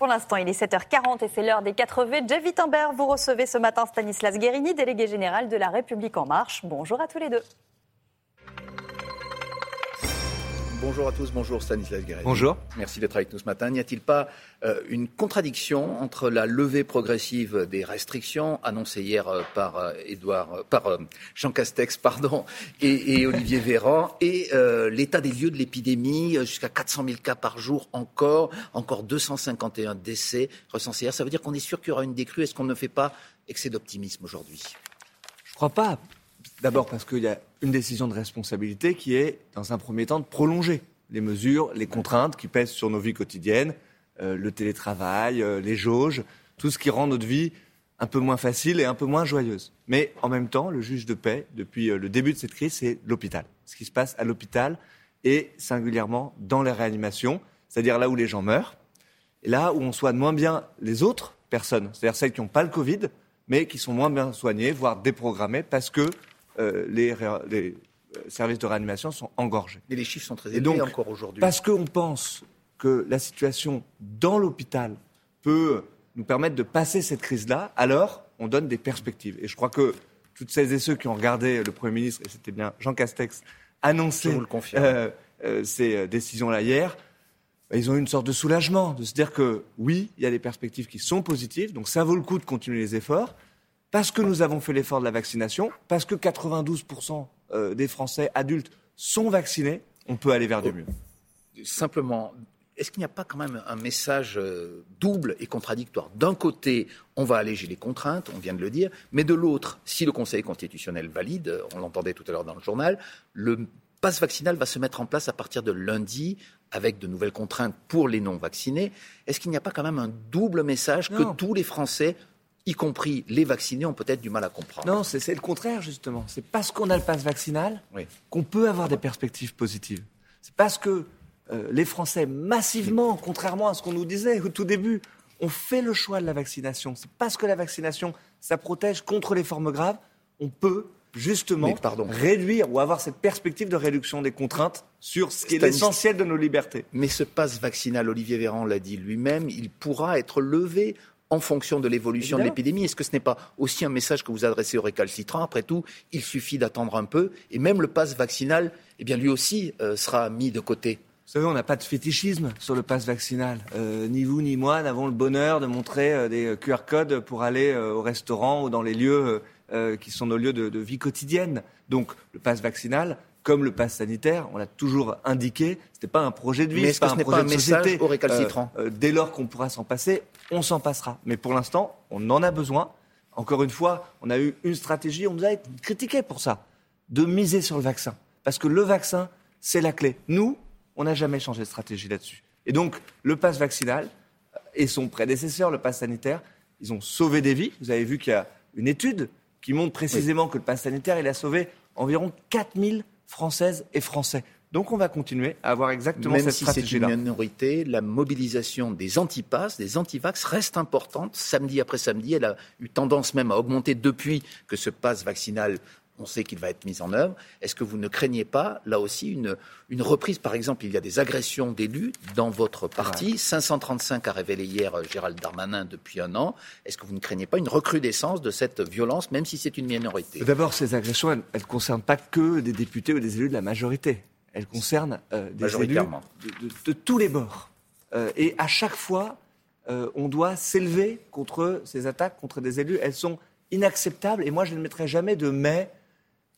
Pour l'instant, il est 7h40 et c'est l'heure des 4V. Jeff Wittenberg, vous recevez ce matin Stanislas Guérini, délégué général de La République En Marche. Bonjour à tous les deux. Bonjour à tous, bonjour Stanislas Guérin. Bonjour. Merci d'être avec nous ce matin. N'y a-t-il pas euh, une contradiction entre la levée progressive des restrictions annoncées hier euh, par, euh, par Jean Castex pardon, et, Olivier Véran et l'état des lieux de l'épidémie, jusqu'à 400 000 cas par jour encore, encore 251 décès recensés hier Ça veut dire qu'on est sûr qu'il y aura une décrue. Est-ce qu'on ne fait pas excès d'optimisme aujourd'hui? Je ne crois pas. D'abord parce qu'il y a une décision de responsabilité qui est, dans un premier temps, de prolonger les mesures, les contraintes qui pèsent sur nos vies quotidiennes, euh, le télétravail, euh, les jauges, tout ce qui rend notre vie un peu moins facile et un peu moins joyeuse. Mais en même temps, le juge de paix, depuis euh, le début de cette crise, c'est l'hôpital. Ce qui se passe à l'hôpital et singulièrement dans les réanimations, c'est-à-dire là où les gens meurent, et là où on soigne moins bien les autres personnes, c'est-à-dire celles qui n'ont pas le Covid, mais qui sont moins bien soignées, voire déprogrammées, parce que euh, les, euh, services de réanimation sont engorgés. Et les chiffres sont très élevés encore aujourd'hui. Parce qu'on pense que la situation dans l'hôpital peut nous permettre de passer cette crise-là, alors on donne des perspectives. Et je crois que toutes celles et ceux qui ont regardé le Premier ministre, et c'était bien Jean Castex, annoncer euh, ces décisions-là hier, bah, ils ont eu une sorte de soulagement, de se dire que oui, il y a des perspectives qui sont positives, donc ça vaut le coup de continuer les efforts, parce que nous avons fait l'effort de la vaccination, parce que 92% euh, des Français adultes sont vaccinés, on peut aller vers du mieux. Simplement, est-ce qu'il n'y a pas quand même un message euh, double et contradictoire? D'un côté, on va alléger les contraintes, on vient de le dire, mais de l'autre, si le Conseil constitutionnel valide, on l'entendait tout à l'heure dans le journal, le passe vaccinal va se mettre en place à partir de lundi avec de nouvelles contraintes pour les non-vaccinés. Est-ce qu'il n'y a pas quand même un double message que tous les Français y compris les vaccinés, ont peut-être du mal à comprendre. Non, c'est le contraire, justement. C'est parce qu'on a le pass vaccinal qu'on peut avoir des perspectives positives. C'est parce que euh, les Français, massivement, contrairement à ce qu'on nous disait au tout début, ont fait le choix de la vaccination. C'est parce que la vaccination, ça protège contre les formes graves, on peut justement réduire ou avoir cette perspective de réduction des contraintes sur ce qui est l'essentiel de nos libertés. Mais ce passe vaccinal, Olivier Véran l'a dit lui-même, il pourra être levé en fonction de l'évolution de l'épidémie. Est-ce que ce n'est pas aussi un message que vous adressez aux récalcitrants Après tout, il suffit d'attendre un peu et même le pass vaccinal, eh bien lui aussi euh, sera mis de côté. Vous savez, on n'a pas de fétichisme sur le pass vaccinal. Euh, ni vous ni moi n'avons le bonheur de montrer euh, des QR codes pour aller au restaurant ou dans les lieux qui sont nos lieux de, de vie quotidienne. Donc, le pass vaccinal, comme le pass sanitaire, on l'a toujours indiqué, ce n'était pas un projet de vie, ce pas un projet pas un de euh, euh, Dès lors qu'on pourra s'en passer, on s'en passera. Mais pour l'instant, on en a besoin. Encore une fois, on a eu une stratégie, on nous a critiqué pour ça, de miser sur le vaccin. Parce que le vaccin, c'est la clé. Nous, on n'a jamais changé de stratégie là-dessus. Et donc, le pass vaccinal et son prédécesseur, le pass sanitaire, ils ont sauvé des vies. Vous avez vu qu'il y a une étude qui montre précisément que le pass sanitaire, il a sauvé environ 4000 françaises et français. Donc on va continuer à avoir exactement cette stratégie-là. Même si c'est une minorité, la mobilisation des antipasses, des antivax reste importante. Samedi après samedi, elle a eu tendance même à augmenter depuis que ce passe vaccinal on sait qu'il va être mis en œuvre. Est-ce que vous ne craignez pas, là aussi, une, une reprise? Par exemple, il y a des agressions d'élus dans votre parti. 535 a révélé hier euh, Gérald Darmanin depuis un an. Est-ce que vous ne craignez pas une recrudescence de cette violence, même si c'est une minorité? D'abord, ces agressions, elles ne concernent pas que des députés ou des élus de la majorité. Elles concernent euh, des élus de, tous les bords. Euh, et à chaque fois, on doit s'élever contre ces attaques, contre des élus. Elles sont inacceptables. Et moi, je ne mettrai jamais de mais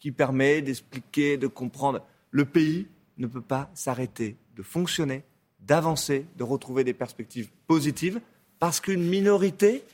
qui permet d'expliquer, de comprendre. Le pays ne peut pas s'arrêter de fonctionner, d'avancer, de retrouver des perspectives positives, parce qu'une minorité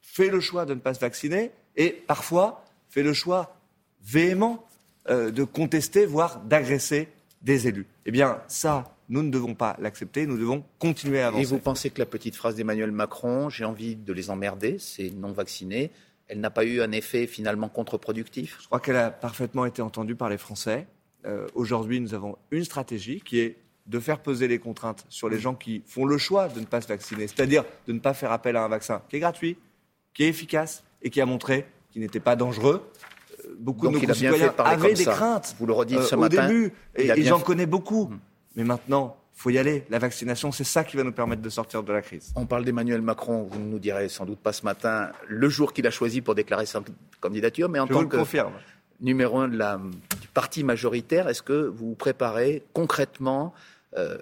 fait le choix de ne pas se vacciner et parfois fait le choix véhément euh, de contester, voire d'agresser des élus. Eh bien, ça, nous ne devons pas l'accepter, nous devons continuer à avancer. Et vous pensez que la petite phrase d'Emmanuel Macron, j'ai envie de les emmerder, c'est non vaccinés, elle n'a pas eu un effet finalement contre-productif? Je crois qu'elle a parfaitement été entendue par les Français. Euh, aujourd'hui, nous avons une stratégie qui est de faire peser les contraintes sur les gens qui font le choix de ne pas se vacciner, c'est-à-dire de ne pas faire appel à un vaccin qui est gratuit, qui est efficace et qui a montré qu'il n'était pas dangereux. Euh, beaucoup de nos concitoyens avaient des craintes Vous le redites euh, ce au début, et, j'en connais beaucoup. Hmm. Mais maintenant, il faut y aller. La vaccination, c'est ça qui va nous permettre de sortir de la crise. On parle d'Emmanuel Macron, vous ne nous direz sans doute pas ce matin le jour qu'il a choisi pour déclarer sa candidature, mais en tant que numéro un du parti majoritaire, est-ce que vous vous préparez concrètement, euh,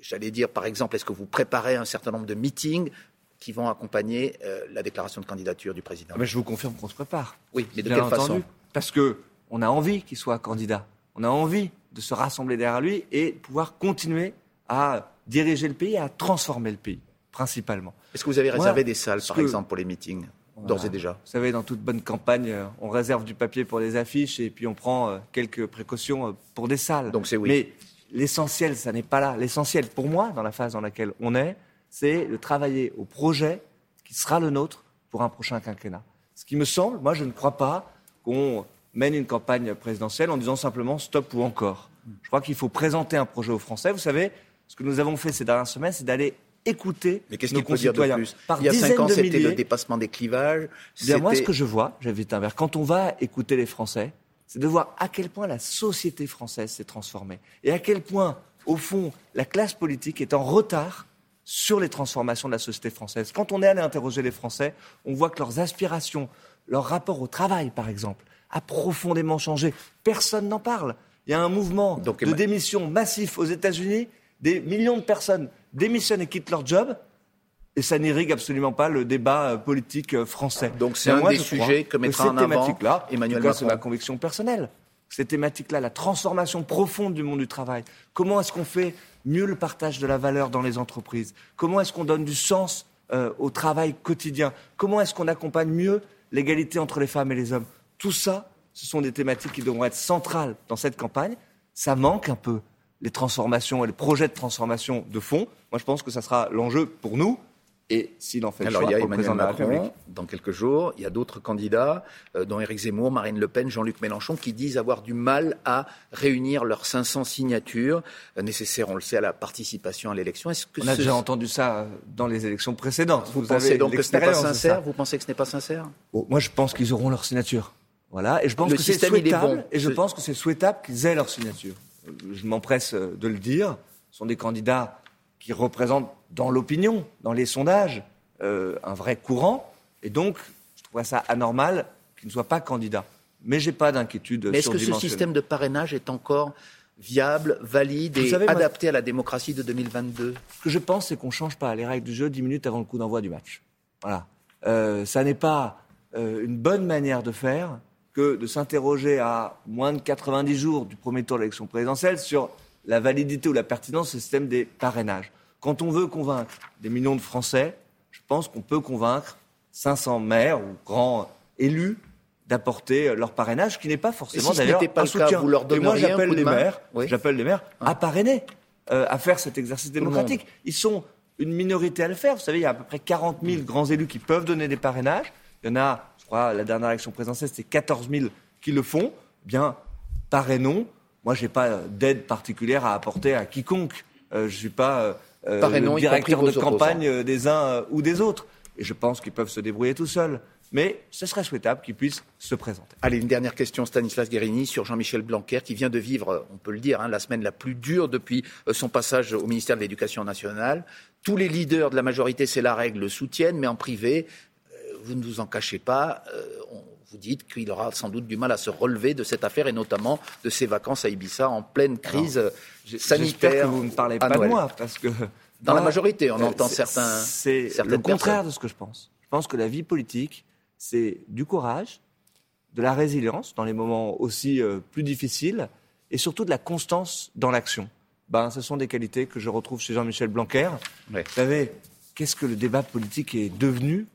j'allais dire par exemple, est-ce que vous préparez un certain nombre de meetings qui vont accompagner euh, la déclaration de candidature du président? Ah ben, Je vous confirme qu'on se prépare. Oui, mais de quelle façon? Parce qu'on a envie qu'il soit candidat. On a envie de se rassembler derrière lui et pouvoir continuer à diriger le pays, à transformer le pays, principalement. Est-ce que vous avez réservé des salles, par exemple, pour les meetings d'ores et déjà Vous savez, dans toute bonne campagne, euh, on réserve du papier pour les affiches et puis on prend euh, quelques précautions euh, pour des salles. Donc c'est oui. Mais l'essentiel, ça n'est pas là. L'essentiel, pour moi, dans la phase dans laquelle on est, c'est de travailler au projet qui sera le nôtre pour un prochain quinquennat. Ce qui me semble, moi, je ne crois pas qu'on mène une campagne présidentielle en disant simplement stop ou encore. Je crois qu'il faut présenter un projet aux Français. Vous savez, ce que nous avons fait ces dernières semaines, c'est d'aller écouter Mais qu'est-ce qu'il peut dire de plus Par Il y a cinq ans, c'était le dépassement des clivages. Bien, moi, ce que je vois, j'invite un verre, quand on va écouter les Français, c'est de voir à quel point la société française s'est transformée et à quel point, au fond, la classe politique est en retard sur les transformations de la société française. Quand on est allé interroger les Français, on voit que leurs aspirations, leur rapport au travail, par exemple, a profondément changé. Personne n'en parle. Il y a un mouvement de démission massif aux États-Unis. Des millions de personnes démissionnent et quittent leur job. Et ça n'irrigue absolument pas le débat euh, politique euh, français. Donc c'est un des sujets que mettra en avant Emmanuel Macron. C'est ma conviction personnelle. Cette thématique-là, la transformation profonde du monde du travail. Comment est-ce qu'on fait mieux le partage de la valeur dans les entreprises? Comment est-ce qu'on donne du sens euh, au travail quotidien? Comment est-ce qu'on accompagne mieux l'égalité entre les femmes et les hommes? Tout ça, ce sont des thématiques qui devront être centrales dans cette campagne. Ça manque un peu les transformations et les projets de transformation de fond. Moi, je pense que ça sera l'enjeu pour nous. Et s'il en fait Alors, il y a Emmanuel Macron dans quelques jours. Il y a d'autres candidats, euh, dont Éric Zemmour, Marine Le Pen, Jean-Luc Mélenchon, qui disent avoir du mal à réunir leurs 500 signatures euh, nécessaires, on le sait, à la participation à l'élection. Est-ce que on a déjà entendu ça euh, dans les élections précédentes. Vous, pensez donc que ce n'est pas sincère Vous pensez que ce n'est pas sincère? Oh, Moi, je pense qu'ils auront leur signature. Voilà, et je pense que c'est souhaitable, et je pense que c'est souhaitable qu'ils aient leur signature. Je m'empresse de le dire. Ce sont des candidats qui représentent dans l'opinion, dans les sondages, euh, un vrai courant, et donc je trouve ça anormal qu'ils ne soient pas candidats. Mais j'ai pas d'inquiétude. Mais est-ce que ce système de parrainage est encore viable, valide et adapté à la démocratie de 2022 Ce que je pense, c'est qu'on ne change pas les règles du jeu dix minutes avant le coup d'envoi du match. Voilà. Euh, ça n'est pas euh, une bonne manière de faire que de s'interroger à moins de 90 jours du premier tour de l'élection présidentielle sur la validité ou la pertinence du système des parrainages. Quand on veut convaincre des millions de Français, je pense qu'on peut convaincre 500 maires ou grands élus d'apporter leur parrainage, qui n'est pas forcément d'ailleurs un soutien. vous leur Et moi, j'appelle les maires, j'appelle les maires à parrainer, euh, à faire cet exercice démocratique. Ils sont une minorité à le faire. Vous savez, il y a à peu près 40 000 grands élus qui peuvent donner des parrainages. Il y en a crois, la dernière élection présidentielle, c'est 14 000 qui le font. Eh bien, parrainons. Moi, je n'ai pas d'aide particulière à apporter à quiconque. Euh, je ne suis pas euh, euh le directeur de campagne des uns euh, ou des autres. Et je pense qu'ils peuvent se débrouiller tout seuls. Mais ce serait souhaitable qu'ils puissent se présenter. Allez, une dernière question, Stanislas Guérini, sur Jean-Michel Blanquer, qui vient de vivre, on peut le dire, hein, la semaine la plus dure depuis son passage au ministère de l'Éducation nationale. Tous les leaders de la majorité, c'est la règle, le soutiennent, mais en privé, vous ne vous en cachez pas. Euh, vous dites qu'il aura sans doute du mal à se relever de cette affaire et notamment de ses vacances à Ibiza en pleine crise sanitaire. que vous ne parlez pas de moi parce que dans la majorité, on entend certains. C'est le contraire de ce que je pense. Je pense que la vie politique, c'est du courage, de la résilience dans les moments aussi euh, plus difficiles et surtout de la constance dans l'action. Ben, ce sont des qualités que je retrouve chez Jean-Michel Blanquer. Vous savez, qu'est-ce que le débat politique est devenu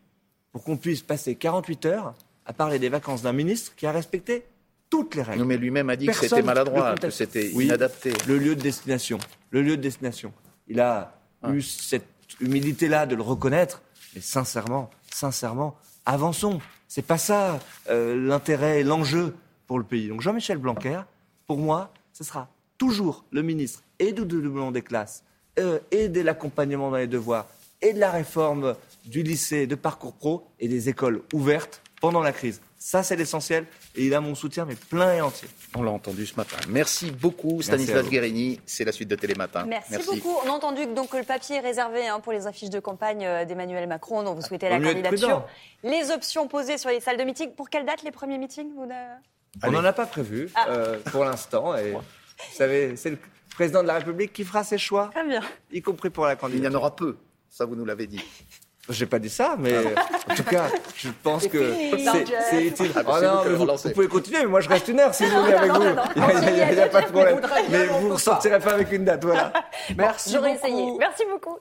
pour qu'on puisse passer 48 heures à parler des vacances d'un ministre qui a respecté toutes les règles. Non, mais lui-même a dit que c'était maladroit, que c'était inadapté. Le lieu de destination. Le lieu de destination. Il a ah. eu cette humilité-là de le reconnaître. Mais sincèrement, sincèrement, avançons. C'est pas ça euh, l'intérêt et l'enjeu pour le pays. Donc Jean-Michel Blanquer, pour moi, ce sera toujours le ministre et du doublement des classes, euh, et de l'accompagnement dans les devoirs, et de la réforme du lycée, de parcours pro et des écoles ouvertes pendant la crise. Ça, c'est l'essentiel. Et il a mon soutien, mais plein et entier. On l'a entendu ce matin. Merci beaucoup, Stanislas Guérini. C'est la suite de Télématin. Merci, Merci, beaucoup. On a entendu donc, que le papier est réservé hein, pour les affiches de campagne euh, d'Emmanuel Macron, dont vous souhaitez la candidature. Les options posées sur les salles de meeting. Pour quelle date les premiers meetings On n'en a pas prévu ah. euh, pour l'instant. Et vous savez, c'est le président de la République qui fera ses choix. Très bien. Y compris pour la candidature. Il y en aura peu. Ça, vous nous l'avez dit. J'ai pas dit ça, mais en tout cas, je pense que c'est utile. Ah, oh non, vous, pouvez continuer, mais moi je reste une heure si vous voulez avec vous. Il n'y a, pas de problème. Mais vous ne ressortirez pas avec une date, voilà. Merci J'aurais essayé. Merci beaucoup.